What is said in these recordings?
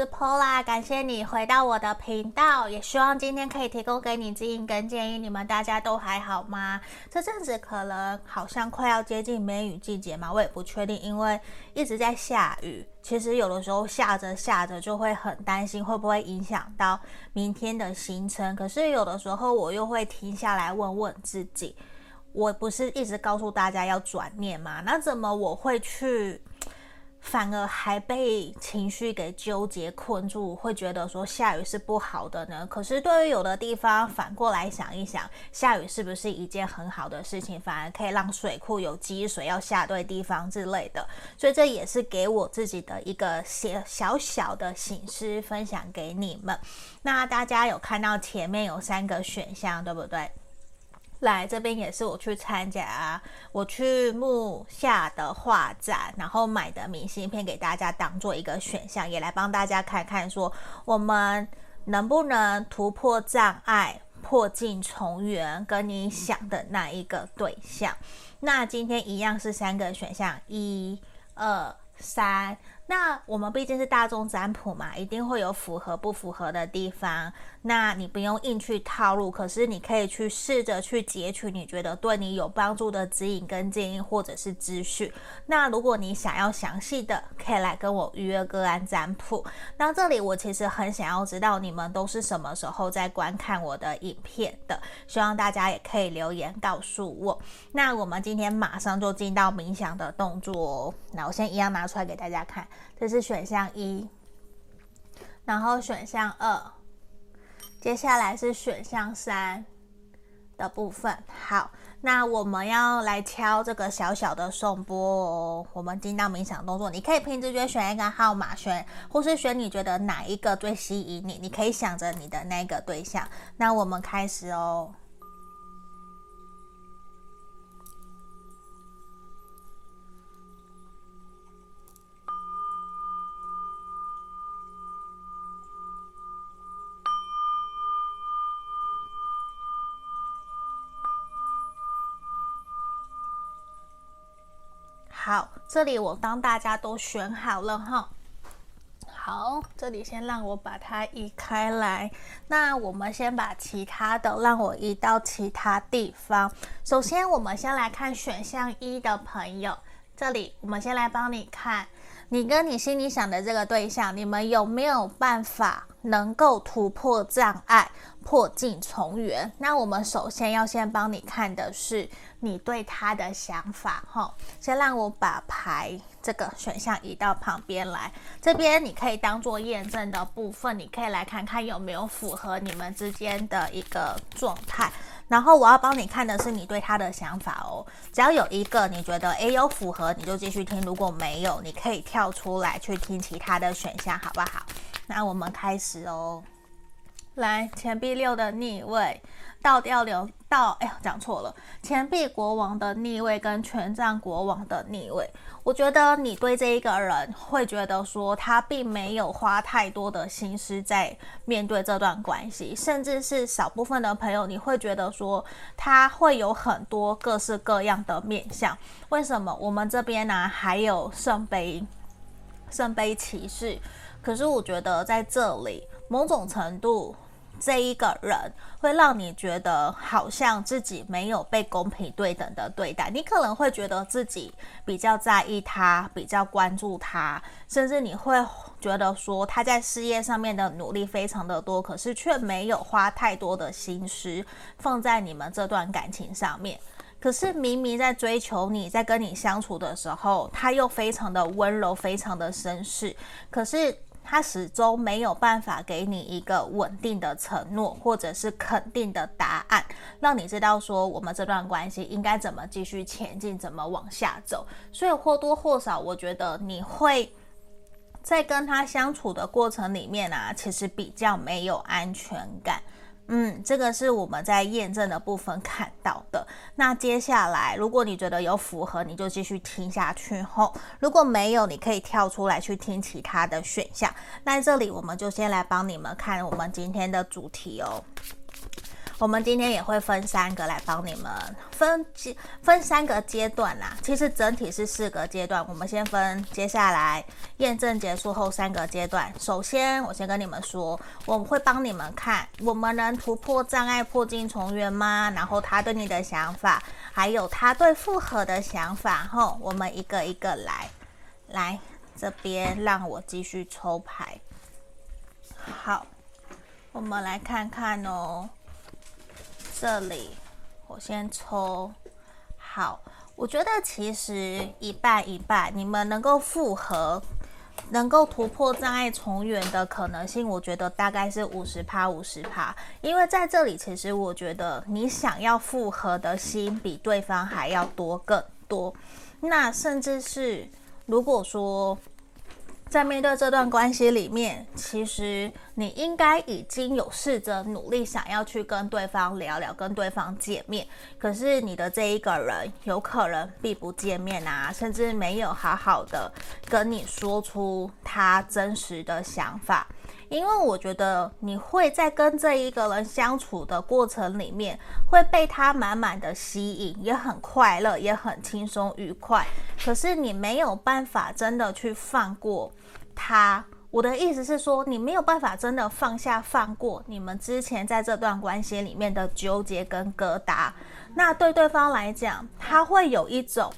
是 Pola，感谢你回到我的频道，也希望今天可以提供给你指引跟建议。你们大家都还好吗？这阵子可能好像快要接近梅雨季节嘛，我也不确定，因为一直在下雨。其实有的时候下着下着就会很担心会不会影响到明天的行程，可是有的时候我又会停下来问问自己，我不是一直告诉大家要转念吗？那怎么我会去？反而还被情绪给纠结困住，会觉得说下雨是不好的呢？可是对于有的地方，反过来想一想，下雨是不是一件很好的事情？反而可以让水库有积水，要下对地方之类的。所以这也是给我自己的一个小小小的醒思，分享给你们。那大家有看到前面有三个选项，对不对？来这边也是我去参加，我去木下的画展，然后买的明信片给大家当做一个选项，也来帮大家看看说我们能不能突破障碍，破镜重圆，跟你想的那一个对象。那今天一样是三个选项，一、二、三。那我们毕竟是大众占卜嘛，一定会有符合不符合的地方。那你不用硬去套路，可是你可以去试着去截取你觉得对你有帮助的指引跟建议，或者是资讯。那如果你想要详细的，可以来跟我预约个案占卜。那这里我其实很想要知道你们都是什么时候在观看我的影片的，希望大家也可以留言告诉我。那我们今天马上就进到冥想的动作哦。那我先一样拿出来给大家看。这是选项一，然后选项二，接下来是选项三的部分。好，那我们要来敲这个小小的颂钵哦。我们进到冥想动作，你可以凭直觉选一个号码选，或是选你觉得哪一个最吸引你，你可以想着你的那个对象。那我们开始哦。好，这里我帮大家都选好了哈。好，这里先让我把它移开来。那我们先把其他的让我移到其他地方。首先，我们先来看选项一的朋友，这里我们先来帮你看，你跟你心里想的这个对象，你们有没有办法能够突破障碍，破镜重圆？那我们首先要先帮你看的是。你对他的想法，哈，先让我把牌这个选项移到旁边来。这边你可以当做验证的部分，你可以来看看有没有符合你们之间的一个状态。然后我要帮你看的是你对他的想法哦。只要有一个你觉得诶有符合，你就继续听；如果没有，你可以跳出来去听其他的选项，好不好？那我们开始哦。来，钱币六的逆位。倒吊流到，哎呀，讲错了。钱币国王的逆位跟权杖国王的逆位，我觉得你对这一个人会觉得说，他并没有花太多的心思在面对这段关系，甚至是少部分的朋友，你会觉得说，他会有很多各式各样的面相。为什么？我们这边呢、还有圣杯，圣杯骑士。可是我觉得在这里，某种程度。这一个人会让你觉得好像自己没有被公平对等的对待，你可能会觉得自己比较在意他，比较关注他，甚至你会觉得说他在事业上面的努力非常的多，可是却没有花太多的心思放在你们这段感情上面。可是明明在追求你，在跟你相处的时候，他又非常的温柔，非常的绅士，可是。他始终没有办法给你一个稳定的承诺，或者是肯定的答案，让你知道说我们这段关系应该怎么继续前进，怎么往下走。所以或多或少，我觉得你会在跟他相处的过程里面啊，其实比较没有安全感。嗯，这个是我们在验证的部分看到的。那接下来，如果你觉得有符合，你就继续听下去后；如果没有，你可以跳出来去听其他的选项。那这里我们就先来帮你们看我们今天的主题哦。我们今天也会分三个来帮你们分阶分三个阶段啦。其实整体是四个阶段，我们先分接下来验证结束后三个阶段。首先，我先跟你们说，我们会帮你们看我们能突破障碍、破镜重圆吗？然后他对你的想法，还有他对复合的想法。吼，我们一个一个来，来这边让我继续抽牌。好，我们来看看哦。这里我先抽，好，我觉得其实一半一半，你们能够复合，能够突破障碍重圆的可能性，我觉得大概是五十趴五十趴，因为在这里其实我觉得你想要复合的心比对方还要多更多，那甚至是如果说。在面对这段关系里面，其实你应该已经有试着努力想要去跟对方聊聊，跟对方见面。可是你的这一个人有可能并不见面啊，甚至没有好好的跟你说出他真实的想法。因为我觉得你会在跟这一个人相处的过程里面，会被他满满的吸引，也很快乐，也很轻松愉快。可是你没有办法真的去放过他。我的意思是说，你没有办法真的放下、放过你们之前在这段关系里面的纠结跟疙瘩。那对对方来讲，他会有一种，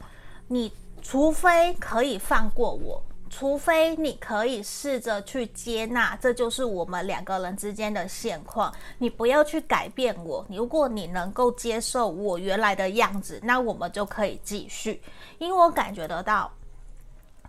你除非可以放过我。除非你可以试着去接纳，这就是我们两个人之间的现况。你不要去改变我。如果你能够接受我原来的样子，那我们就可以继续。因为我感觉得到，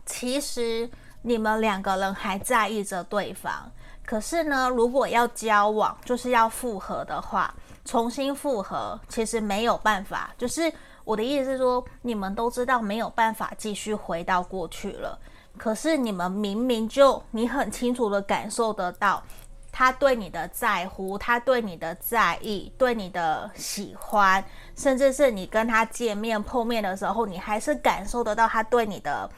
其实你们两个人还在意着对方。可是呢，如果要交往，就是要复合的话，重新复合其实没有办法。就是我的意思是说，你们都知道没有办法继续回到过去了。可是你们明明就，你很清楚的感受得到，他对你的在乎，他对你的在意，对你的喜欢，甚至是你跟他见面碰面的时候，你还是感受得到他对你的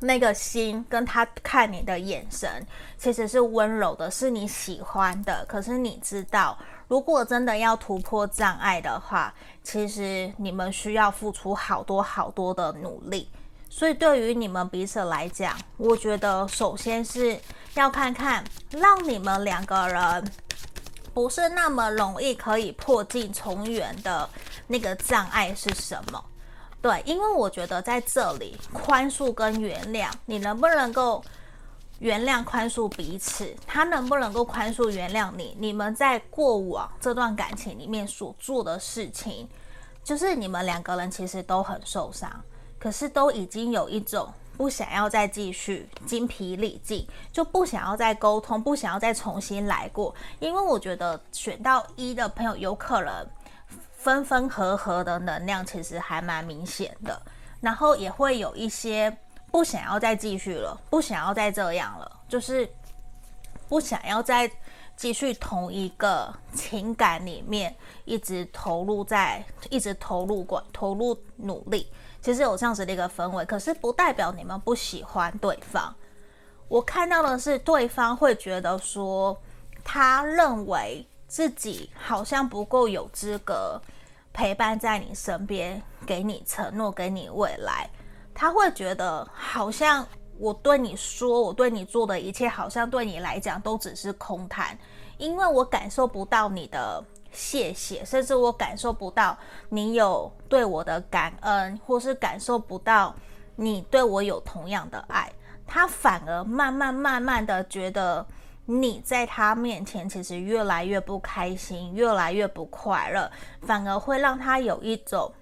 那个心，跟他看你的眼神，其实是温柔的，是你喜欢的。可是你知道，如果真的要突破障碍的话，其实你们需要付出好多好多的努力。所以，对于你们彼此来讲，我觉得首先是要看看，让你们两个人不是那么容易可以破镜重圆的那个障碍是什么？对，因为我觉得在这里，宽恕跟原谅，你能不能够原谅、宽恕彼此？他能不能够宽恕、原谅你？你们在过往这段感情里面所做的事情，就是你们两个人其实都很受伤。可是都已经有一种不想要再继续精疲力尽，就不想要再沟通，不想要再重新来过。因为我觉得选到一的朋友有可能分分合合的能量其实还蛮明显的，然后也会有一些不想要再继续了，不想要再这样了，就是不想要再继续同一个情感里面一直投入在，一直投入过，投入努力。其实有这样子的一个氛围，可是不代表你们不喜欢对方。我看到的是，对方会觉得说，他认为自己好像不够有资格陪伴在你身边，给你承诺，给你未来。他会觉得，好像我对你说，我对你做的一切，好像对你来讲都只是空谈，因为我感受不到你的。谢谢，甚至我感受不到你有对我的感恩，或是感受不到你对我有同样的爱，他反而慢慢慢慢的觉得你在他面前其实越来越不开心，越来越不快乐，反而会让他有一种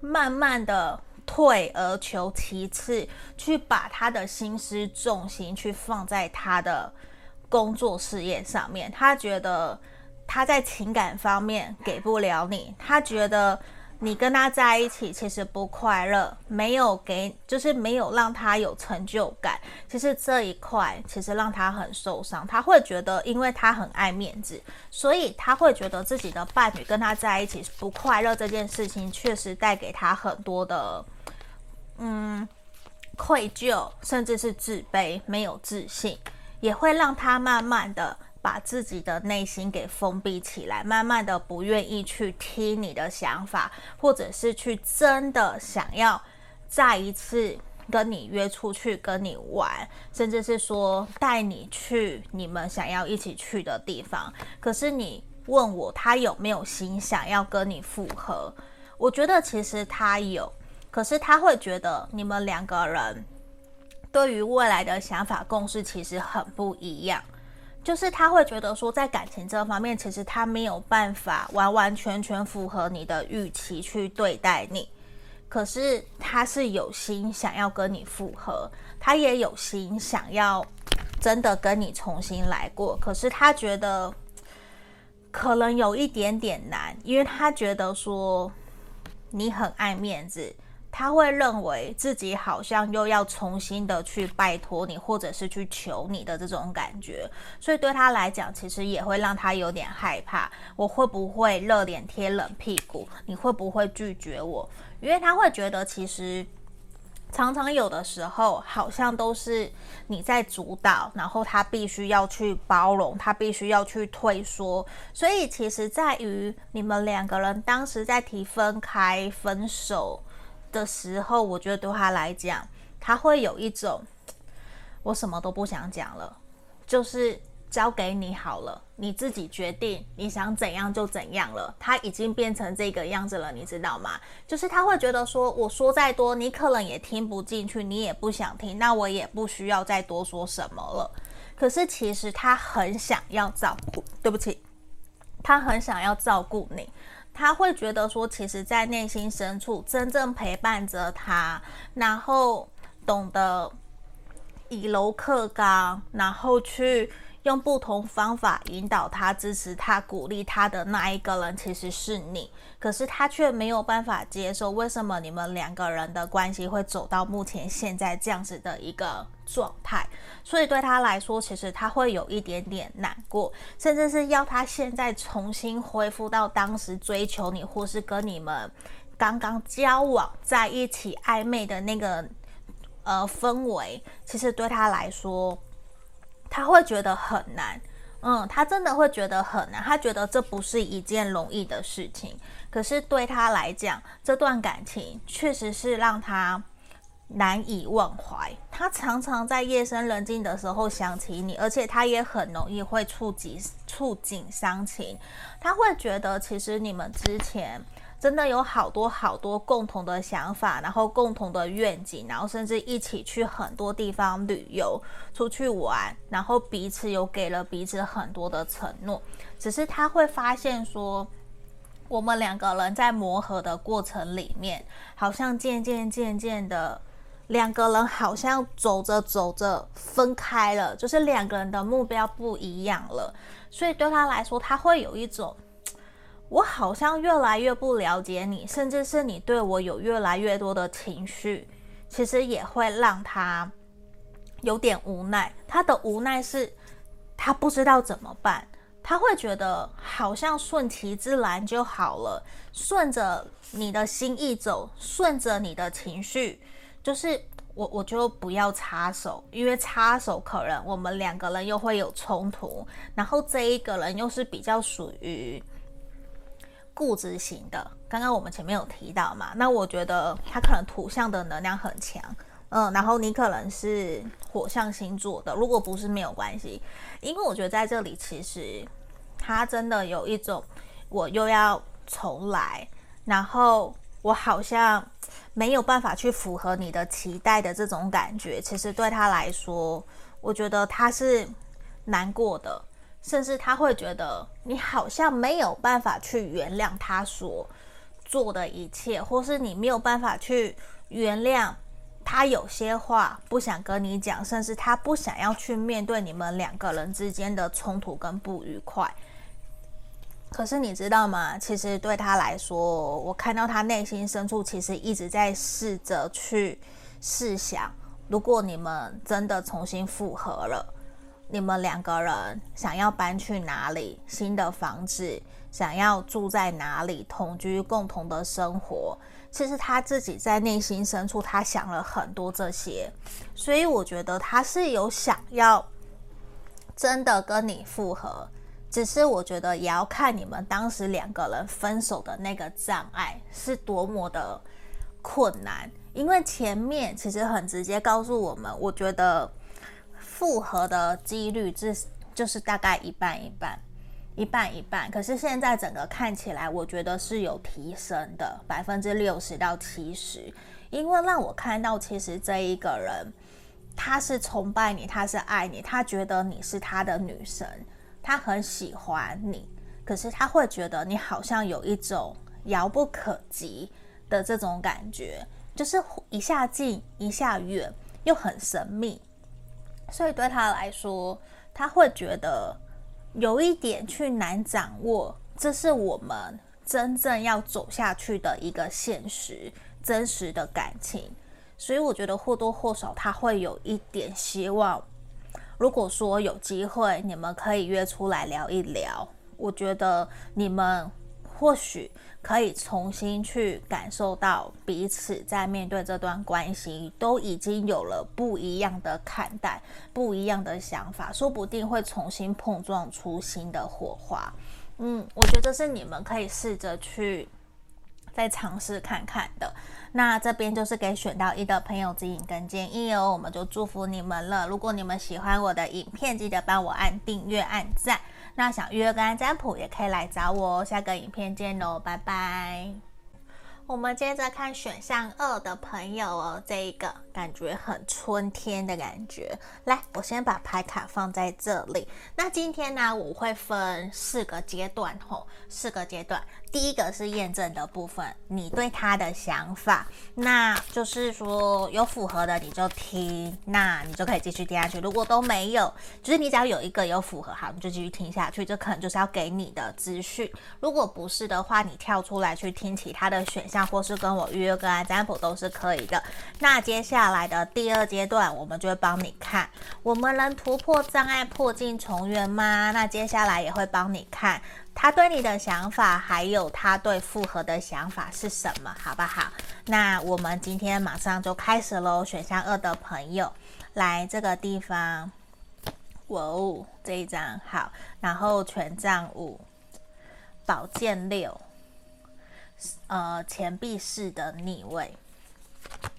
慢慢的退而求其次，去把他的心思重心去放在他的工作事业上面，他觉得。他在情感方面给不了你，他觉得你跟他在一起其实不快乐，没有给，就是没有让他有成就感。其实这一块其实让他很受伤，他会觉得，因为他很爱面子，所以他会觉得自己的伴侣跟他在一起不快乐这件事情，确实带给他很多的，嗯，愧疚，甚至是自卑，没有自信，也会让他慢慢的。把自己的内心给封闭起来，慢慢的不愿意去听你的想法，或者是去真的想要再一次跟你约出去跟你玩，甚至是说带你去你们想要一起去的地方。可是你问我他有没有心想要跟你复合？我觉得其实他有，可是他会觉得你们两个人。对于未来的想法共识其实很不一样，就是他会觉得说，在感情这方面，其实他没有办法完完全全符合你的预期去对待你。可是他是有心想要跟你复合，他也有心想要真的跟你重新来过。可是他觉得可能有一点点难，因为他觉得说你很爱面子。他会认为自己好像又要重新的去拜托你，或者是去求你的这种感觉，所以对他来讲，其实也会让他有点害怕。我会不会热脸贴冷屁股？你会不会拒绝我？因为他会觉得，其实常常有的时候，好像都是你在主导，然后他必须要去包容，他必须要去退缩。所以，其实在于你们两个人当时在提分开、分手。的时候，我觉得对他来讲，他会有一种我什么都不想讲了，就是交给你好了，你自己决定，你想怎样就怎样了。他已经变成这个样子了，你知道吗？就是他会觉得说，我说再多，你可能也听不进去，你也不想听，那我也不需要再多说什么了。可是其实他很想要照顾，对不起，他很想要照顾你。他会觉得说，其实，在内心深处，真正陪伴着他，然后懂得以柔克刚，然后去用不同方法引导他、支持他、鼓励他的那一个人，其实是你。可是他却没有办法接受，为什么你们两个人的关系会走到目前现在这样子的一个状态？所以对他来说，其实他会有一点点难过，甚至是要他现在重新恢复到当时追求你，或是跟你们刚刚交往在一起暧昧的那个呃氛围，其实对他来说，他会觉得很难。嗯，他真的会觉得很难，他觉得这不是一件容易的事情。可是对他来讲，这段感情确实是让他。难以忘怀，他常常在夜深人静的时候想起你，而且他也很容易会触及触景伤情。他会觉得，其实你们之前真的有好多好多共同的想法，然后共同的愿景，然后甚至一起去很多地方旅游、出去玩，然后彼此有给了彼此很多的承诺。只是他会发现说，我们两个人在磨合的过程里面，好像渐渐渐渐的。两个人好像走着走着分开了，就是两个人的目标不一样了，所以对他来说，他会有一种，我好像越来越不了解你，甚至是你对我有越来越多的情绪，其实也会让他有点无奈。他的无奈是，他不知道怎么办，他会觉得好像顺其自然就好了，顺着你的心意走，顺着你的情绪。就是我，我就不要插手，因为插手可能我们两个人又会有冲突。然后这一个人又是比较属于固执型的，刚刚我们前面有提到嘛，那我觉得他可能土象的能量很强，嗯，然后你可能是火象星座的，如果不是没有关系，因为我觉得在这里其实他真的有一种我又要重来，然后。我好像没有办法去符合你的期待的这种感觉，其实对他来说，我觉得他是难过的，甚至他会觉得你好像没有办法去原谅他所做的一切，或是你没有办法去原谅他有些话不想跟你讲，甚至他不想要去面对你们两个人之间的冲突跟不愉快。可是你知道吗？其实对他来说，我看到他内心深处其实一直在试着去试想，如果你们真的重新复合了，你们两个人想要搬去哪里？新的房子，想要住在哪里？同居共同的生活，其实他自己在内心深处，他想了很多这些，所以我觉得他是有想要真的跟你复合，只是我觉得也要看你们当时两个人分手的那个障碍是多么的困难。因为前面其实很直接告诉我们，我觉得复合的几率就是就是大概一半一半，一半一半。可是现在整个看起来，我觉得是有提升的，百分之六十到七十。因为让我看到，其实这一个人他是崇拜你，他是爱你，他觉得你是他的女神，他很喜欢你。可是他会觉得你好像有一种遥不可及的这种感觉。就是一下近一下远，又很神秘，所以对他来说，他会觉得有一点去难掌握。这是我们真正要走下去的一个现实、真实的感情。所以我觉得或多或少他会有一点希望。如果说有机会，你们可以约出来聊一聊，我觉得你们或许。可以重新去感受到彼此在面对这段关系都已经有了不一样的看待，不一样的想法，说不定会重新碰撞出新的火花。嗯，我觉得是你们可以试着去再尝试看看的。那这边就是给选到一的朋友指引跟建议哦，我们就祝福你们了。如果你们喜欢我的影片，记得帮我按订阅、按赞。那想预约个案占卜也可以来找我哦。下个影片见喽，拜拜。我们接着看选项二的朋友哦，这一个感觉很春天的感觉。来，我先把牌卡放在这里。那今天呢，我会分四个阶段吼，四个阶段。第一个是验证的部分，你对他的想法，那就是说有符合的你就听，那你就可以继续听下去。如果都没有，就是你只要有一个有符合，好，你就继续听下去。这可能就是要给你的资讯。如果不是的话，你跳出来去听其他的选项，或是跟我预约个案占卜都是可以的。那接下来的第二阶段，我们就会帮你看，我们能突破障碍，破镜重圆吗？那接下来也会帮你看。他对你的想法，还有他对复合的想法是什么，好不好？那我们今天马上就开始喽。选项二的朋友，来这个地方，哇哦，这一张好，然后权杖五，宝剑六，呃，钱币式的逆位。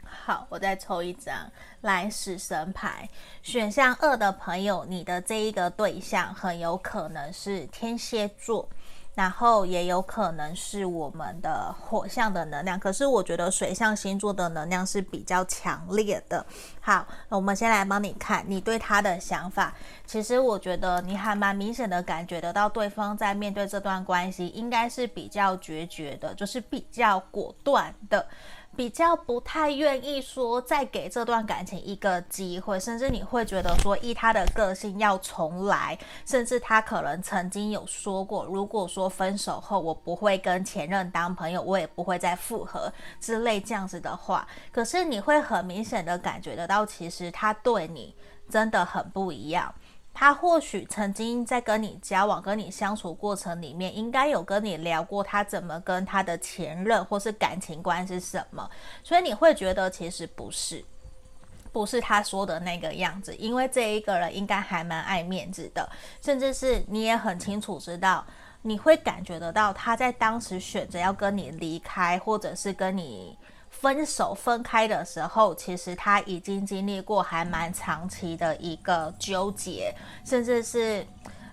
好，我再抽一张，来死神牌。选项二的朋友，你的这一个对象很有可能是天蝎座，然后也有可能是我们的火象的能量。可是我觉得水象星座的能量是比较强烈的。好，那我们先来帮你看，你对他的想法。其实我觉得你还蛮明显的感觉得到，对方在面对这段关系，应该是比较决绝的，就是比较果断的。比较不太愿意说再给这段感情一个机会，甚至你会觉得说，依他的个性要重来，甚至他可能曾经有说过，如果说分手后我不会跟前任当朋友，我也不会再复合之类这样子的话，可是你会很明显的感觉得到，其实他对你真的很不一样。他或许曾经在跟你交往、跟你相处过程里面，应该有跟你聊过他怎么跟他的前任或是感情观是什么，所以你会觉得其实不是，不是他说的那个样子，因为这一个人应该还蛮爱面子的，甚至是你也很清楚知道，你会感觉得到他在当时选择要跟你离开，或者是跟你。分手分开的时候，其实他已经经历过还蛮长期的一个纠结，甚至是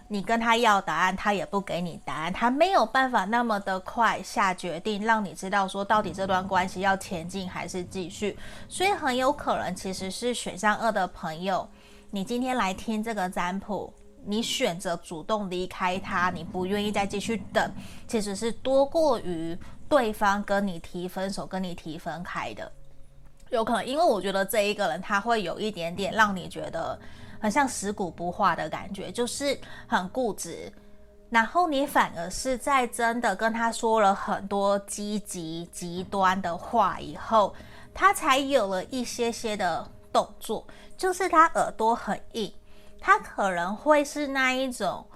你跟他要答案，他也不给你答案，他没有办法那么的快下决定，让你知道说到底这段关系要前进还是继续。所以很有可能其实是选项二的朋友，你今天来听这个占卜，你选择主动离开他，你不愿意再继续等，其实是多过于。对方跟你提分手，跟你提分开的，有可能，因为我觉得这一个人他会有一点点让你觉得很像死骨不化的感觉，就是很固执。然后你反而是在真的跟他说了很多积极极端的话以后，他才有了一些些的动作，就是他耳朵很硬，他可能会是那一种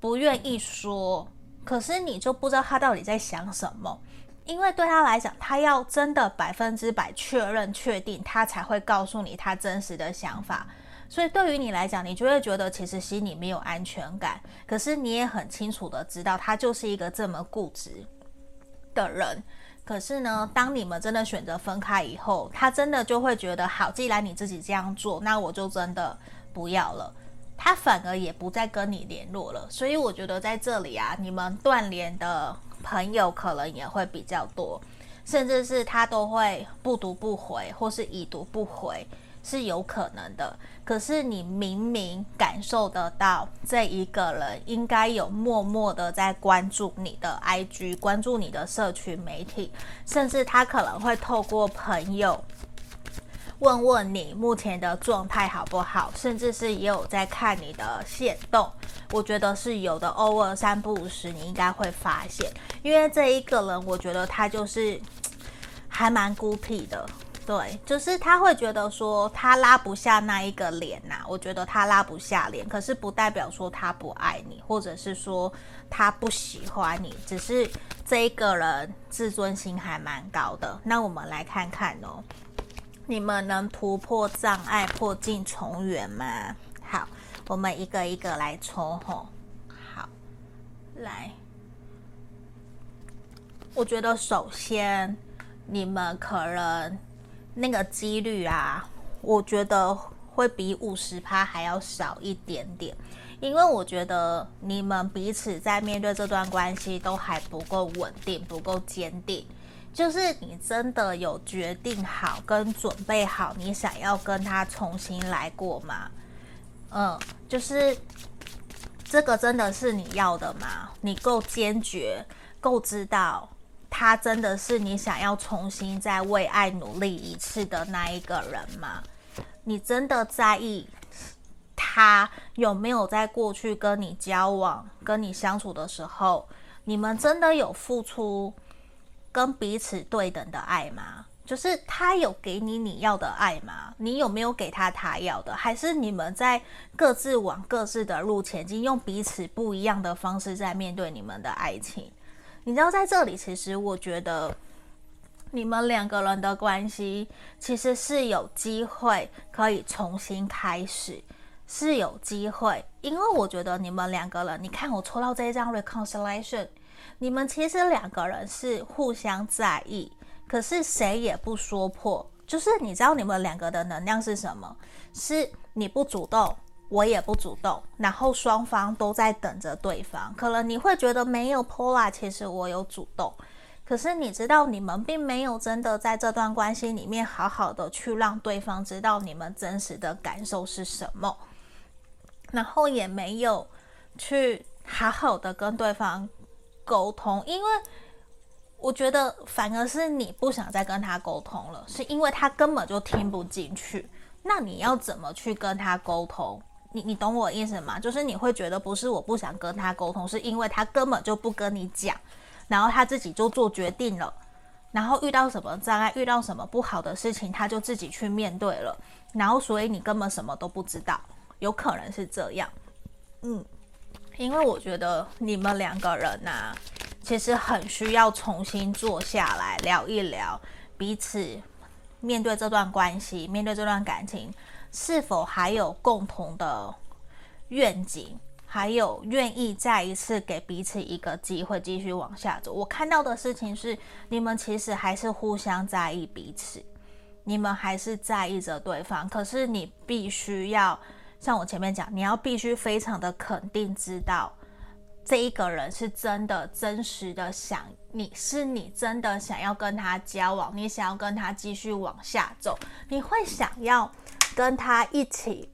不愿意说，可是你就不知道他到底在想什么。因为对他来讲，他要真的百分之百确认、确定，他才会告诉你他真实的想法。所以对于你来讲，你就会觉得其实心里没有安全感。可是你也很清楚的知道，他就是一个这么固执的人。可是呢，当你们真的选择分开以后，他真的就会觉得，好，既然你自己这样做，那我就真的不要了。他反而也不再跟你联络了。所以我觉得在这里啊，你们断联的朋友可能也会比较多，甚至是他都会不读不回，或是已读不回。是有可能的，可是你明明感受得到，这一个人应该有默默的在关注你的 IG，关注你的社群媒体，甚至他可能会透过朋友问问你目前的状态好不好，甚至是也有在看你的线动，我觉得是有的。偶尔三不五时，你应该会发现，因为这一个人，我觉得他就是还蛮孤僻的。对，就是他会觉得说他拉不下那一个脸呐、我觉得他拉不下脸，可是不代表说他不爱你，或者是说他不喜欢你，只是这一个人自尊心还蛮高的。那我们来看看哦，你们能突破障碍，破镜重圆吗？好，我们一个一个来抽吼。好，来，我觉得首先你们可能。那个几率啊，我觉得会比五十趴还要少一点点，因为我觉得你们彼此在面对这段关系都还不够稳定，不够坚定。就是你真的有决定好跟准备好，你想要跟他重新来过吗？嗯，就是这个真的是你要的吗？你够坚决，够知道。他真的是你想要重新再为爱努力一次的那一个人吗？你真的在意他有没有在过去跟你交往、跟你相处的时候，你们真的有付出跟彼此对等的爱吗？就是他有给你你要的爱吗？你有没有给他他要的？还是你们在各自往各自的路前进，用彼此不一样的方式在面对你们的爱情？你知道，在这里，其实我觉得你们两个人的关系其实是有机会可以重新开始，是有机会。因为我觉得你们两个人，你看我抽到这一张 reconciliation，你们其实两个人是互相在意，可是谁也不说破。就是你知道你们两个的能量是什么？是你不主动。我也不主动，然后双方都在等着对方。可能你会觉得没有 Paula，其实我有主动。可是你知道，你们并没有真的在这段关系里面好好的去让对方知道你们真实的感受是什么，然后也没有去好好的跟对方沟通。因为我觉得反而是你不想再跟他沟通了，是因为他根本就听不进去。那你要怎么去跟他沟通？你你懂我意思吗？就是你会觉得不是我不想跟他沟通，是因为他根本就不跟你讲，然后他自己就做决定了，然后遇到什么障碍，遇到什么不好的事情，他就自己去面对了，然后所以你根本什么都不知道，有可能是这样。嗯，因为我觉得你们两个人呐、其实很需要重新坐下来聊一聊彼此。面对这段关系，面对这段感情，是否还有共同的愿景，还有愿意再一次给彼此一个机会，继续往下走？我看到的事情是，你们其实还是互相在意彼此，你们还是在意着对方。可是你必须要像我前面讲，你要必须非常的肯定，知道。这一个人是真的、真实的想你，是你真的想要跟他交往，你想要跟他继续往下走，你会想要跟他一起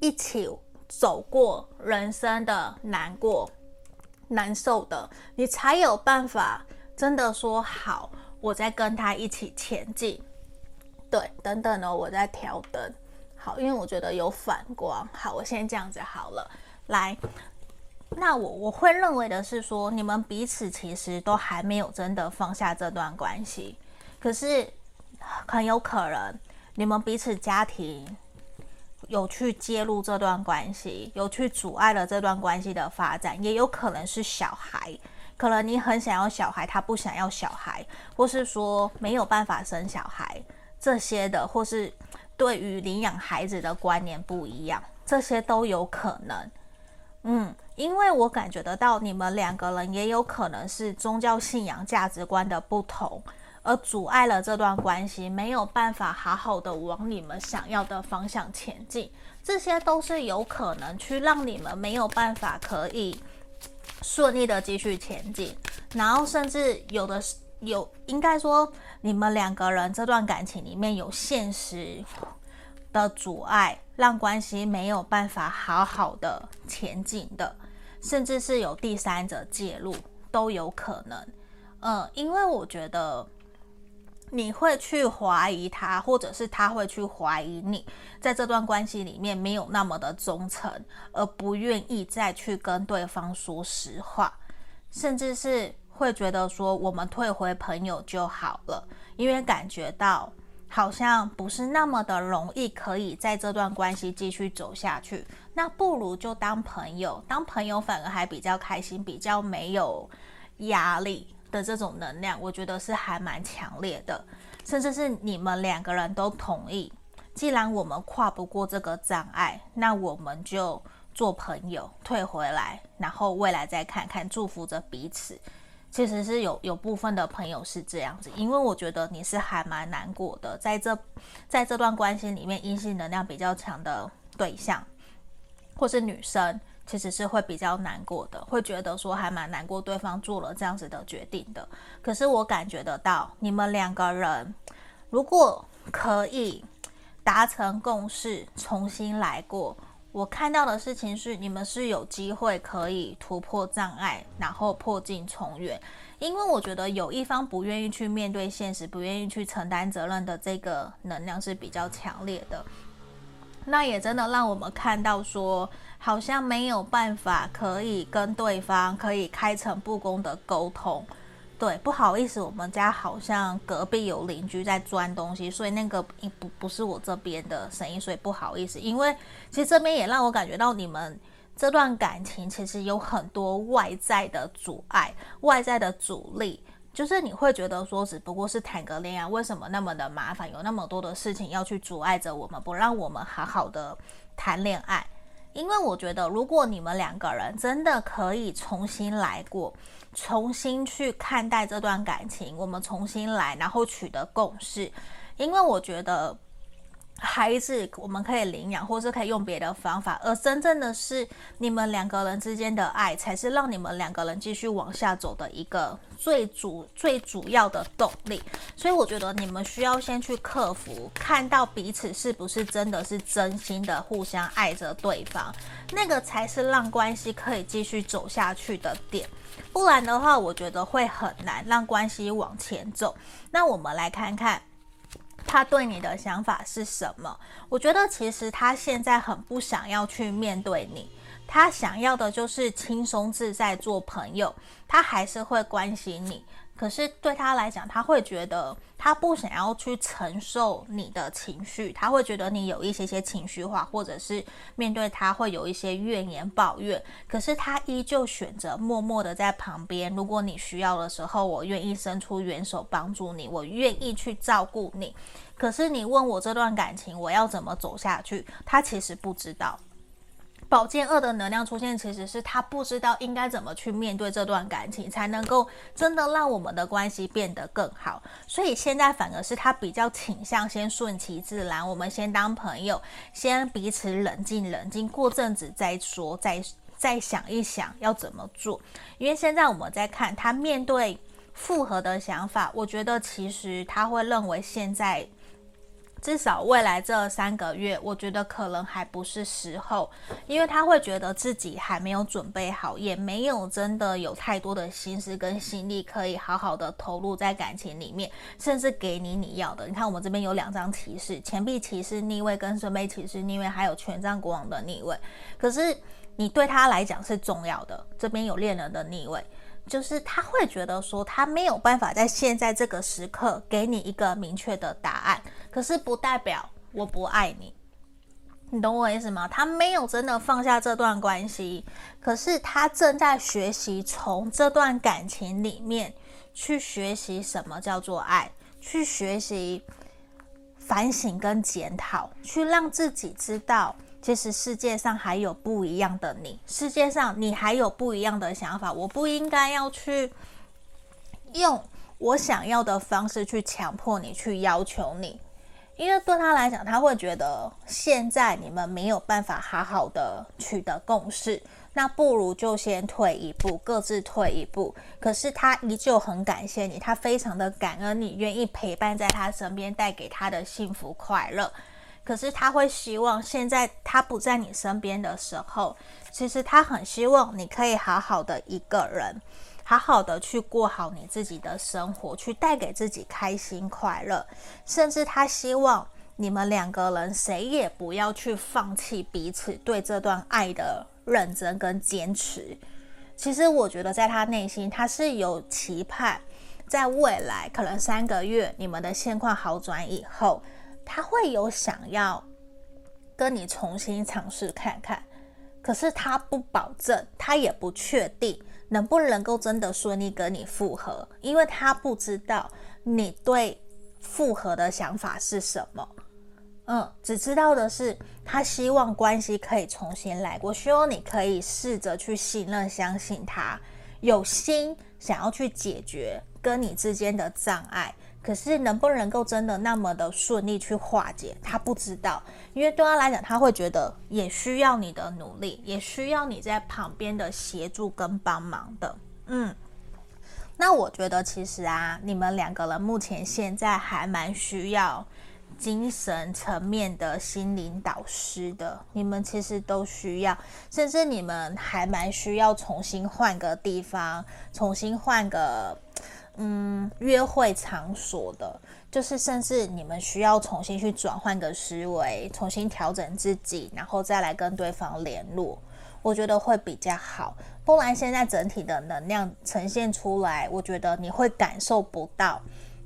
一起走过人生的难过、难受的，你才有办法真的说好，我再跟他一起前进。对，等等呢，我在调灯。好，因为我觉得有反光。好，我先这样子好了，来。那我我会认为的是说，你们彼此其实都还没有真的放下这段关系，可是很有可能你们彼此家庭有去介入这段关系，有去阻碍了这段关系的发展，也有可能是小孩，可能你很想要小孩，他不想要小孩，或是说没有办法生小孩这些的，或是。对于领养孩子的观念不一样，这些都有可能。嗯，因为我感觉得到你们两个人也有可能是宗教信仰价值观的不同，而阻碍了这段关系，没有办法好好的往你们想要的方向前进。这些都是有可能去让你们没有办法可以顺利的继续前进，然后甚至有的有，应该说你们两个人这段感情里面有现实的阻碍。让关系没有办法好好的前进的，甚至是有第三者介入都有可能。嗯，因为我觉得你会去怀疑他，或者是他会去怀疑你，在这段关系里面没有那么的忠诚，而不愿意再去跟对方说实话，甚至是会觉得说我们退回朋友就好了，因为感觉到。好像不是那么的容易，可以在这段关系继续走下去。那不如就当朋友，当朋友反而还比较开心，比较没有压力的这种能量，我觉得是还蛮强烈的。甚至是你们两个人都同意，既然我们跨不过这个障碍，那我们就做朋友，退回来，然后未来再看看，祝福着彼此。其实是有有部分的朋友是这样子，因为我觉得你是还蛮难过的，在这在这段关系里面，阴性能量比较强的对象，或是女生，其实是会比较难过的，会觉得说还蛮难过，对方做了这样子的决定的。可是我感觉得到，你们两个人如果可以达成共识，重新来过。我看到的事情是，你们是有机会可以突破障碍，然后破镜重圆。因为我觉得有一方不愿意去面对现实，不愿意去承担责任的这个能量是比较强烈的。那也真的让我们看到说，好像没有办法可以跟对方可以开诚布公的沟通。对，不好意思，我们家好像隔壁有邻居在钻东西，所以那个不不是我这边的声音，所以不好意思。因为其实这边也让我感觉到你们这段感情其实有很多外在的阻碍、外在的阻力，就是你会觉得说，只不过是谈个恋爱，为什么那么的麻烦，有那么多的事情要去阻碍着我们，不让我们好好的谈恋爱？因为我觉得，如果你们两个人真的可以重新来过。重新去看待这段感情，我们重新来，然后取得共识。因为我觉得孩子我们可以领养，或是可以用别的方法，而真正的是你们两个人之间的爱，才是让你们两个人继续往下走的一个最主最主要的动力。所以我觉得你们需要先去克服，看到彼此是不是真的是真心的互相爱着对方，那个才是让关系可以继续走下去的点。不然的话，我觉得会很难让关系往前走。那我们来看看他对你的想法是什么？我觉得其实他现在很不想要去面对你，他想要的就是轻松自在做朋友，他还是会关心你。可是对他来讲，他会觉得他不想要去承受你的情绪，他会觉得你有一些些情绪化，或者是面对他会有一些怨言抱怨。可是他依旧选择默默的在旁边。如果你需要的时候，我愿意伸出援手帮助你，我愿意去照顾你。可是你问我这段感情我要怎么走下去，他其实不知道。宝剑二的能量出现，其实是他不知道应该怎么去面对这段感情，才能够真的让我们的关系变得更好。所以现在反而是他比较倾向先顺其自然，我们先当朋友，先彼此冷静冷静，过阵子再说，再再想一想要怎么做。因为现在我们在看他面对复合的想法，我觉得其实他会认为现在。至少未来这三个月，我觉得可能还不是时候，因为他会觉得自己还没有准备好，也没有真的有太多的心思跟心力可以好好的投入在感情里面，甚至给你你要的。你看我们这边有两张骑士，钱币骑士逆位跟圣杯骑士逆位，还有权杖国王的逆位。可是你对他来讲是重要的，这边有恋人的逆位。就是他会觉得说，他没有办法在现在这个时刻给你一个明确的答案，可是不代表我不爱你，你懂我意思吗？他没有真的放下这段关系，可是他正在学习从这段感情里面去学习什么叫做爱，去学习反省跟检讨，去让自己知道，其实世界上还有不一样的你，世界上你还有不一样的想法。我不应该要去用我想要的方式去强迫你，去要求你。因为对他来讲，他会觉得现在你们没有办法好好的取得共识，那不如就先退一步，各自退一步。可是他依旧很感谢你，他非常的感恩你愿意陪伴在他身边，带给他的幸福快乐。可是他会希望现在他不在你身边的时候，其实他很希望你可以好好的一个人。好好的去过好你自己的生活，去带给自己开心快乐，甚至他希望你们两个人谁也不要去放弃彼此对这段爱的认真跟坚持。其实我觉得在他内心，他是有期盼，在未来可能三个月你们的现况好转以后，他会有想要跟你重新尝试看看。可是他不保证，他也不确定。能不能够真的顺利跟你复合？因为他不知道你对复合的想法是什么，嗯，只知道的是他希望关系可以重新来过。希望你可以试着去信任、相信他，有心想要去解决跟你之间的障碍。可是能不能够真的那么的顺利去化解，他不知道，因为对他来讲，他会觉得也需要你的努力，也需要你在旁边的协助跟帮忙的。嗯，那我觉得其实啊，你们两个人目前现在还蛮需要精神层面的心灵导师的，你们其实都需要，甚至你们还蛮需要重新换个地方，重新换个。嗯，约会场所的，就是甚至你们需要重新去转换个思维，重新调整自己，然后再来跟对方联络，我觉得会比较好。不然现在整体的能量呈现出来，我觉得你会感受不到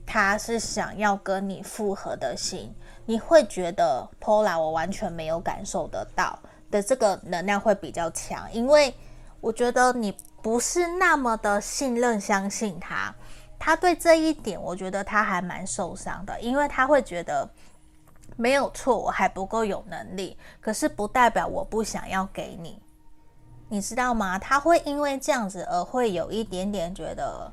他是想要跟你复合的心，你会觉得 Paula 我完全没有感受得到的这个能量会比较强，因为我觉得你不是那么的信任相信他。他对这一点，我觉得他还蛮受伤的，因为他会觉得没有错，我还不够有能力，可是不代表我不想要给你，你知道吗？他会因为这样子而会有一点点觉得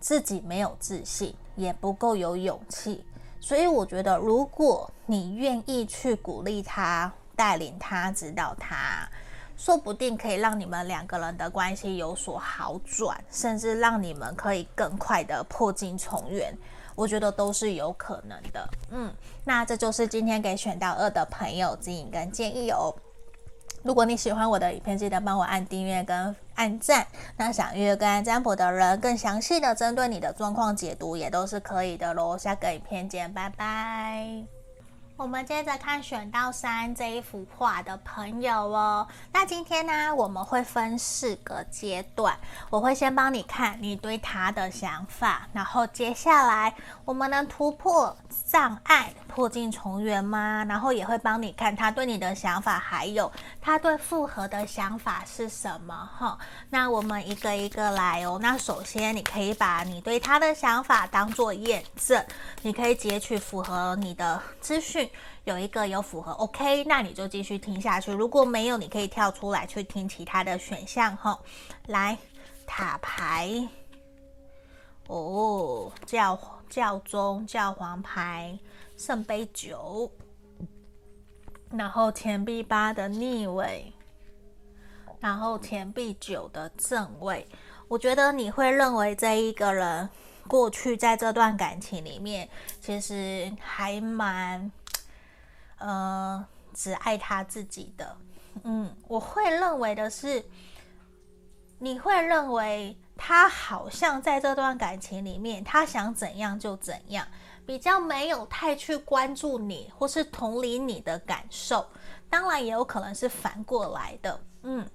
自己没有自信，也不够有勇气，所以我觉得如果你愿意去鼓励他、带领他、指导他。说不定可以让你们两个人的关系有所好转，甚至让你们可以更快的破镜重圆，我觉得都是有可能的。嗯，那这就是今天给选到二的朋友指引跟建议哦。如果你喜欢我的影片，记得帮我按订阅跟按赞。那想预约个案占卜的人，更详细的针对你的状况解读，也都是可以的喽。下个影片见，拜拜。我们接着看选到三这一幅画的朋友哦。那今天呢，我们会分四个阶段，我会先帮你看你对他的想法，然后接下来我们能突破障碍，破镜重圆吗？然后也会帮你看他对你的想法，还有他对复合的想法是什么哈。那我们一个一个来哦。那首先，你可以把你对他的想法当做验证，你可以截取符合你的资讯。有一个有符合，OK，那你就继续听下去。如果没有，你可以跳出来去听其他的选项哈。来，塔牌，哦，教教宗教皇牌，圣杯九，然后钱币八的逆位，然后钱币九的正位。我觉得你会认为这一个人过去在这段感情里面，其实还蛮。呃，只爱他自己的，嗯，我会认为的是，你会认为他好像在这段感情里面，他想怎样就怎样，比较没有太去关注你或是同理你的感受，当然也有可能是反过来的，嗯，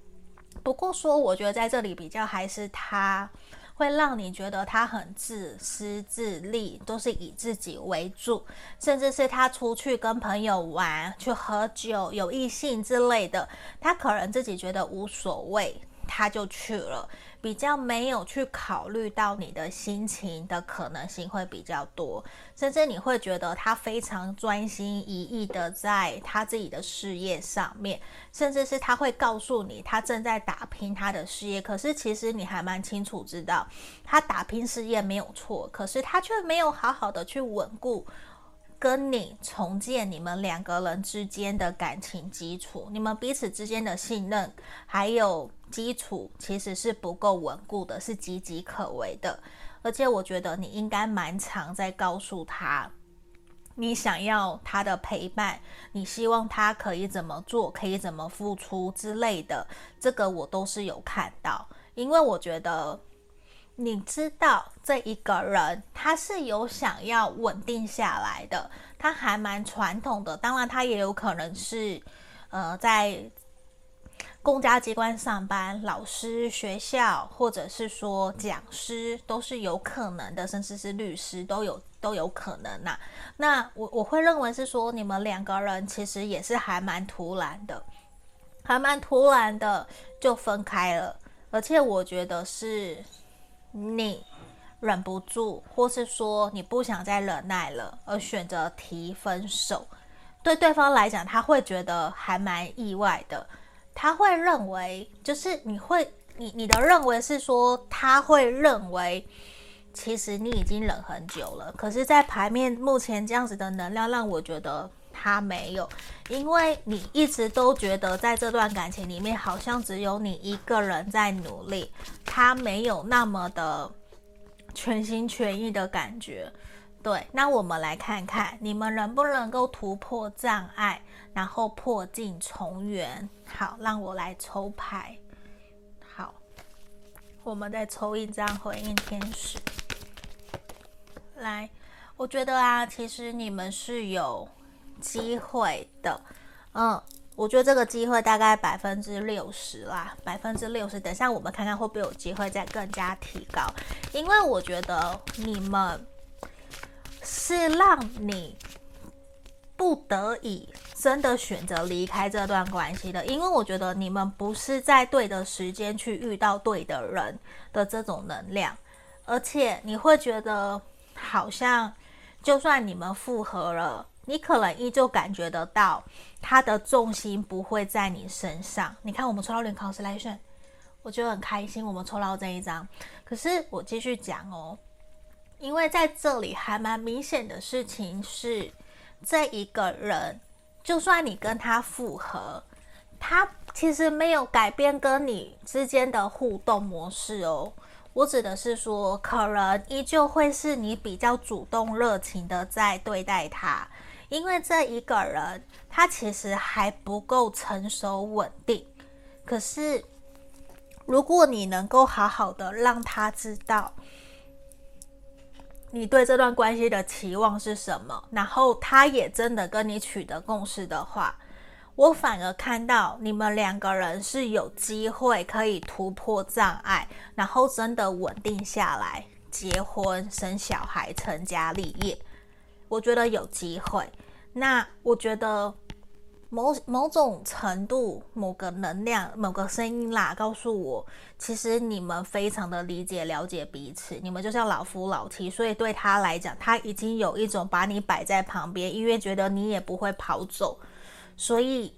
不过说我觉得在这里比较还是他。会让你觉得他很自私自利，都是以自己为主，甚至是他出去跟朋友玩、去喝酒、有异性之类的，他可能自己觉得无所谓，他就去了。比较没有去考虑到你的心情的可能性会比较多，甚至你会觉得他非常专心一意的在他自己的事业上面，甚至是他会告诉你他正在打拼他的事业，可是其实你还蛮清楚知道他打拼事业没有错，可是他却没有好好的去稳固。跟你重建你们两个人之间的感情基础，你们彼此之间的信任还有基础其实是不够稳固的，是岌岌可危的。而且我觉得你应该蛮常在告诉他，你想要他的陪伴，你希望他可以怎么做，可以怎么付出之类的，这个我都是有看到，因为我觉得。你知道这一个人他是有想要稳定下来的，他还蛮传统的。当然，他也有可能是，呃，在公家机关上班，老师、学校，或者是说讲师，都是有可能的，甚至是律师都有都有可能呐、那我我会认为是说，你们两个人其实也是还蛮突然的，还蛮突然的就分开了，而且我觉得是。你忍不住，或是说你不想再忍耐了，而选择提分手，对对方来讲，他会觉得还蛮意外的。他会认为，就是你会，你你的认为是说，他会认为，其实你已经忍很久了。可是，在牌面目前这样子的能量，让我觉得。他没有，因为你一直都觉得在这段感情里面，好像只有你一个人在努力，他没有那么的全心全意的感觉。对，那我们来看看你们能不能够突破障碍，然后破镜重圆。好，让我来抽牌。好，我们再抽一张回应天使。来，我觉得啊，其实你们是有。机会的，嗯，我觉得这个机会大概百分之六十啦，百分之六十。等下我们看看会不会有机会再更加提高，因为我觉得你们是让你不得已真的选择离开这段关系的，因为我觉得你们不是在对的时间去遇到对的人的这种能量，而且你会觉得好像就算你们复合了。你可能依旧感觉得到他的重心不会在你身上。你看，我们抽到零 consolation，我觉得很开心。我们抽到这一张，可是我继续讲哦，因为在这里还蛮明显的事情是，这一个人，就算你跟他复合，他其实没有改变跟你之间的互动模式哦。我指的是说，可能依旧会是你比较主动热情的在对待他。因为这一个人，他其实还不够成熟稳定。可是，如果你能够好好的让他知道你对这段关系的期望是什么，然后他也真的跟你取得共识的话，我反而看到你们两个人是有机会可以突破障碍，然后真的稳定下来，结婚、生小孩、成家立业。我觉得有机会，那我觉得某某种程度、某个能量、某个声音啦，告诉我，其实你们非常的理解、了解彼此，你们就像老夫老妻，所以对他来讲，他已经有一种把你摆在旁边，因为觉得你也不会跑走，所以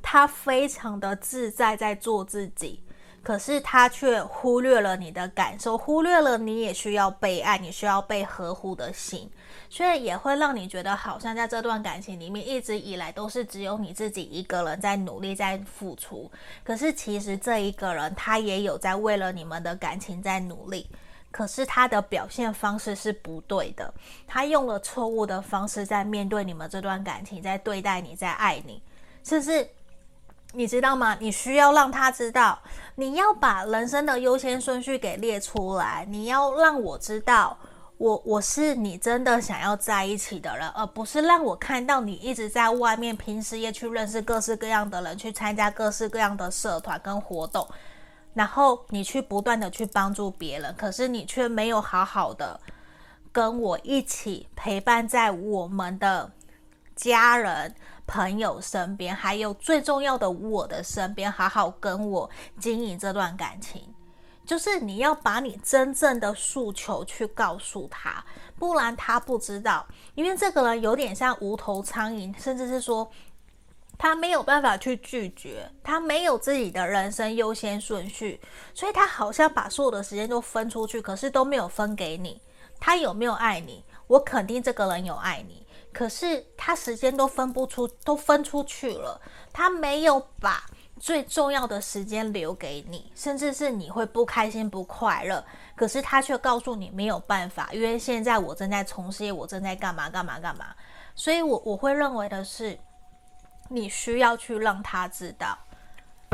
他非常的自在在做自己。可是他却忽略了你的感受，忽略了你也需要被爱，你需要被呵护的心，所以也会让你觉得好像在这段感情里面一直以来都是只有你自己一个人在努力在付出。可是其实这一个人他也有在为了你们的感情在努力，可是他的表现方式是不对的，他用了错误的方式在面对你们这段感情，在对待你，在爱你，是不是？你知道吗？你需要让他知道，你要把人生的优先顺序给列出来。你要让我知道，我我是你真的想要在一起的人，而不是让我看到你一直在外面拼事业，去认识各式各样的人，去参加各式各样的社团跟活动，然后你去不断的去帮助别人，可是你却没有好好的跟我一起陪伴在我们的家人。朋友身边，还有最重要的我的身边，好好跟我经营这段感情。就是你要把你真正的诉求去告诉他，不然他不知道，因为这个人有点像无头苍蝇，甚至是说他没有办法去拒绝，他没有自己的人生优先顺序，所以他好像把所有的时间都分出去，可是都没有分给你。他有没有爱你？我肯定这个人有爱你，可是他时间都分不出，都分出去了，他没有把最重要的时间留给你，甚至是你会不开心、不快乐，可是他却告诉你没有办法，因为现在我正在从事，我正在干嘛干嘛干嘛，所以我我会认为的是，你需要去让他知道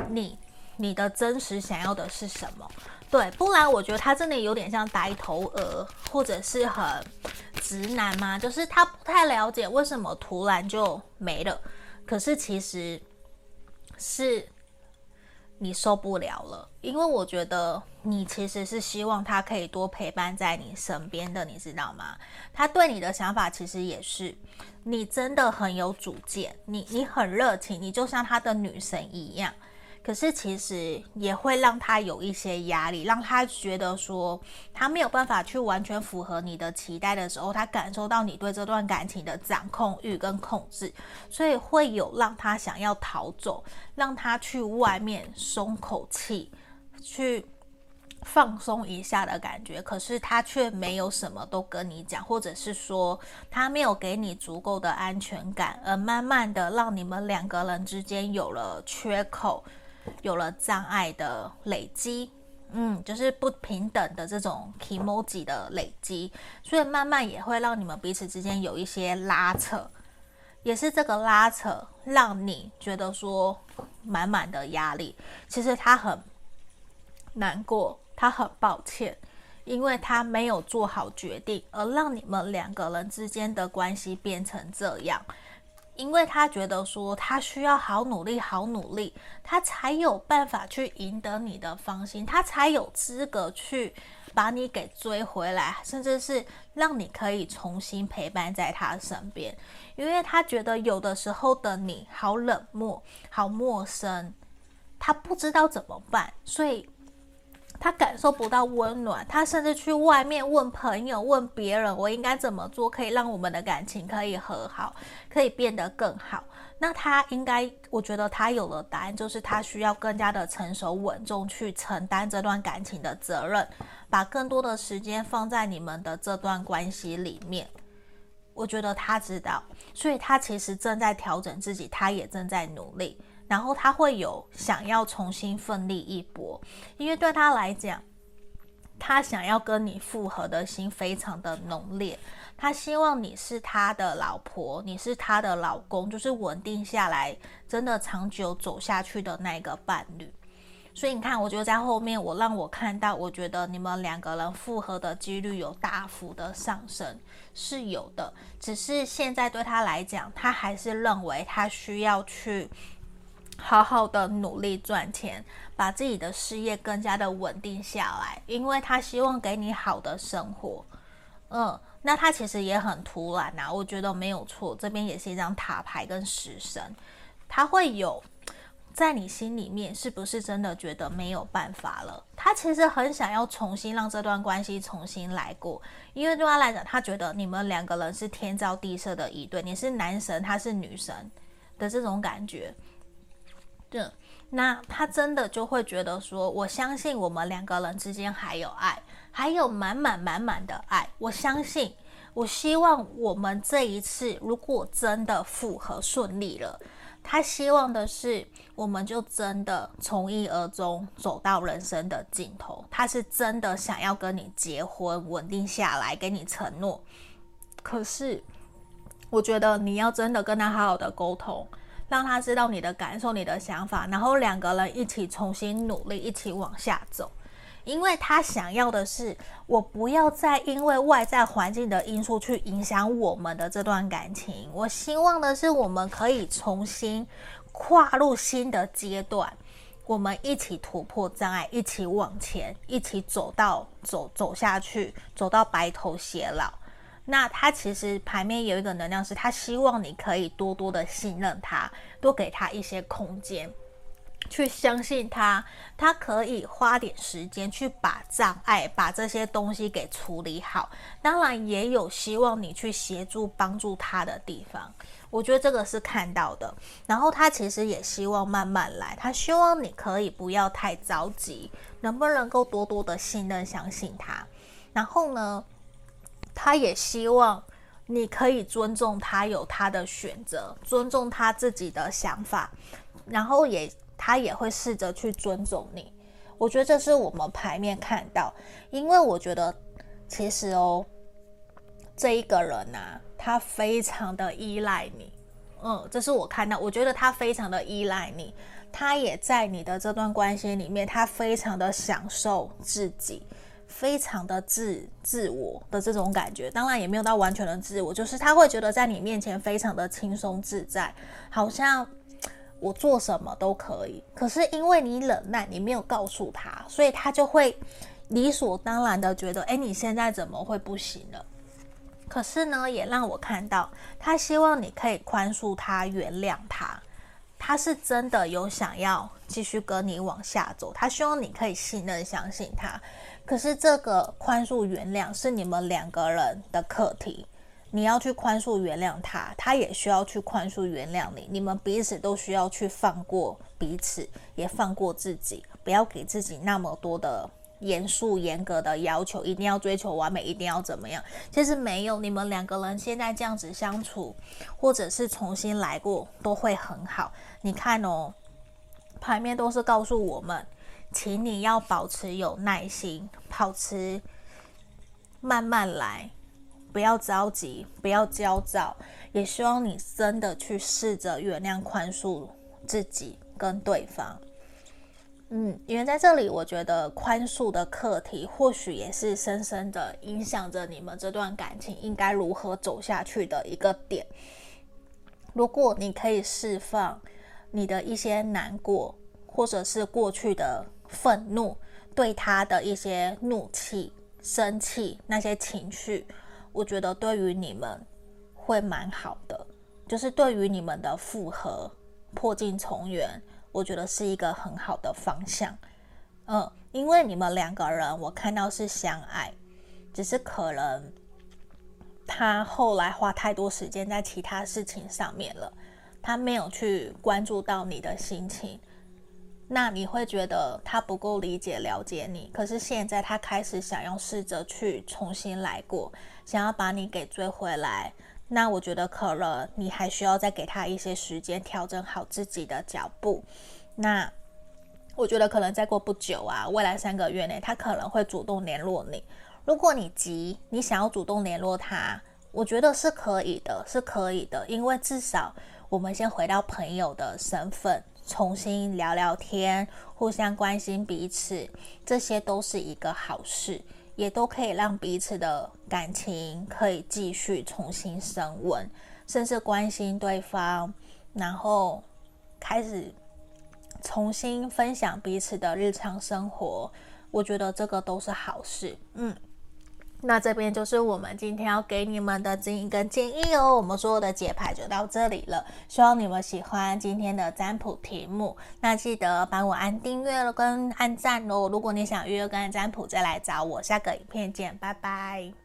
你你的真实想要的是什么。对，不然我觉得他真的有点像呆头鹅，或者是很直男嘛，就是他不太了解为什么突然就没了。可是其实是你受不了了，因为我觉得你其实是希望他可以多陪伴在你身边的，你知道吗？他对你的想法其实也是，你真的很有主见，你你很热情，你就像他的女神一样。可是其实也会让他有一些压力，让他觉得说他没有办法去完全符合你的期待的时候，他感受到你对这段感情的掌控欲跟控制，所以会有让他想要逃走，让他去外面松口气，去放松一下的感觉。可是他却没有什么都跟你讲，或者是说他没有给你足够的安全感，而慢慢的让你们两个人之间有了缺口。有了障碍的累积，嗯，就是不平等的这种 kimoji 的累积，所以慢慢也会让你们彼此之间有一些拉扯，也是这个拉扯让你觉得说满满的压力。其实他很难过，他很抱歉，因为他没有做好决定，而让你们两个人之间的关系变成这样。因为他觉得说他需要好努力，好努力，他才有办法去赢得你的芳心，他才有资格去把你给追回来，甚至是让你可以重新陪伴在他身边。因为他觉得有的时候的你好冷漠，好陌生，他不知道怎么办，所以。他感受不到温暖，他甚至去外面问朋友、问别人，我应该怎么做可以让我们的感情可以和好，可以变得更好？那他应该，我觉得他有了答案，就是他需要更加的成熟稳重去承担这段感情的责任，把更多的时间放在你们的这段关系里面。我觉得他知道，所以他其实正在调整自己，他也正在努力。然后他会有想要重新奋力一搏，因为对他来讲，他想要跟你复合的心非常的浓烈。他希望你是他的老婆，你是他的老公，就是稳定下来，真的长久走下去的那个伴侣。所以你看，我觉得在后面我让我看到，我觉得你们两个人复合的几率有大幅的上升，是有的。只是现在对他来讲，他还是认为他需要去。好好的努力赚钱，把自己的事业更加的稳定下来，因为他希望给你好的生活。嗯，那他其实也很突然呐，我觉得没有错。这边也是一张塔牌跟食神，他会有在你心里面是不是真的觉得没有办法了？他其实很想要重新让这段关系重新来过，因为对他来讲，他觉得你们两个人是天造地设的一对，你是男神，他是女神的这种感觉。对，那他真的就会觉得说，我相信我们两个人之间还有爱，还有满满满满的爱。我相信，我希望我们这一次如果真的复合顺利了，他希望的是，我们就真的从一而终，走到人生的尽头。他是真的想要跟你结婚，稳定下来，给你承诺。可是，我觉得你要真的跟他好好的沟通。让他知道你的感受、你的想法，然后两个人一起重新努力，一起往下走。因为他想要的是，我不要再因为外在环境的因素去影响我们的这段感情。我希望的是，我们可以重新跨入新的阶段，我们一起突破障碍，一起往前，一起走到走走下去，走到白头偕老。那他其实牌面有一个能量，是他希望你可以多多的信任他，多给他一些空间。去相信他，他可以花点时间去把障碍、把这些东西给处理好。当然，也有希望你去协助、帮助他的地方。我觉得这个是看到的。然后他其实也希望慢慢来，他希望你可以不要太着急，能不能够多多的信任、相信他。然后呢，他也希望你可以尊重他有他的选择，尊重他自己的想法，然后也。他也会试着去尊重你，我觉得这是我们牌面看到，因为我觉得其实哦，这一个人呐、他非常的依赖你，嗯，这是我看到，我觉得他非常的依赖你，他也在你的这段关系里面，他非常的享受自己，非常的自自我的这种感觉，当然也没有到完全的自我，就是他会觉得在你面前非常的轻松自在，好像。我做什么都可以，可是因为你冷淡，你没有告诉他，所以他就会理所当然的觉得，哎，你现在怎么会不行了？可是呢，也让我看到，他希望你可以宽恕他、原谅他，他是真的有想要继续跟你往下走，他希望你可以信任、相信他。可是这个宽恕、原谅是你们两个人的课题。你要去宽恕原谅他，他也需要去宽恕原谅你。你们彼此都需要去放过彼此，也放过自己，不要给自己那么多的严肃严格的要求，一定要追求完美，一定要怎么样？其实没有，你们两个人现在这样子相处，或者是重新来过，都会很好。你看哦，牌面都是告诉我们，请你要保持有耐心，保持慢慢来。不要着急，不要焦躁，也希望你真的去试着原谅、宽恕自己跟对方。嗯，因为在这里，我觉得宽恕的课题或许也是深深的影响着你们这段感情应该如何走下去的一个点。如果你可以释放你的一些难过，或者是过去的愤怒，对他的一些怒气、生气那些情绪。我觉得对于你们会蛮好的，就是对于你们的复合、破镜重圆，我觉得是一个很好的方向。嗯，因为你们两个人，我看到是相爱，只是可能他后来花太多时间在其他事情上面了，他没有去关注到你的心情。那你会觉得他不够理解、了解你，可是现在他开始想要试着去重新来过，想要把你给追回来。那我觉得可能你还需要再给他一些时间，调整好自己的脚步。那我觉得可能再过不久啊，未来三个月内，他可能会主动联络你。如果你急，你想要主动联络他，我觉得是可以的，是可以的，因为至少我们先回到朋友的身份。重新聊聊天，互相关心彼此，这些都是一个好事，也都可以让彼此的感情可以继续重新升温，甚至关心对方，然后开始重新分享彼此的日常生活。我觉得这个都是好事，嗯。那这边就是我们今天要给你们的指引跟建议哦。我们所有的解牌就到这里了，希望你们喜欢今天的占卜题目。那记得帮我按订阅了跟按赞哦。如果你想预约跟占卜，再来找我。下个影片见，拜拜。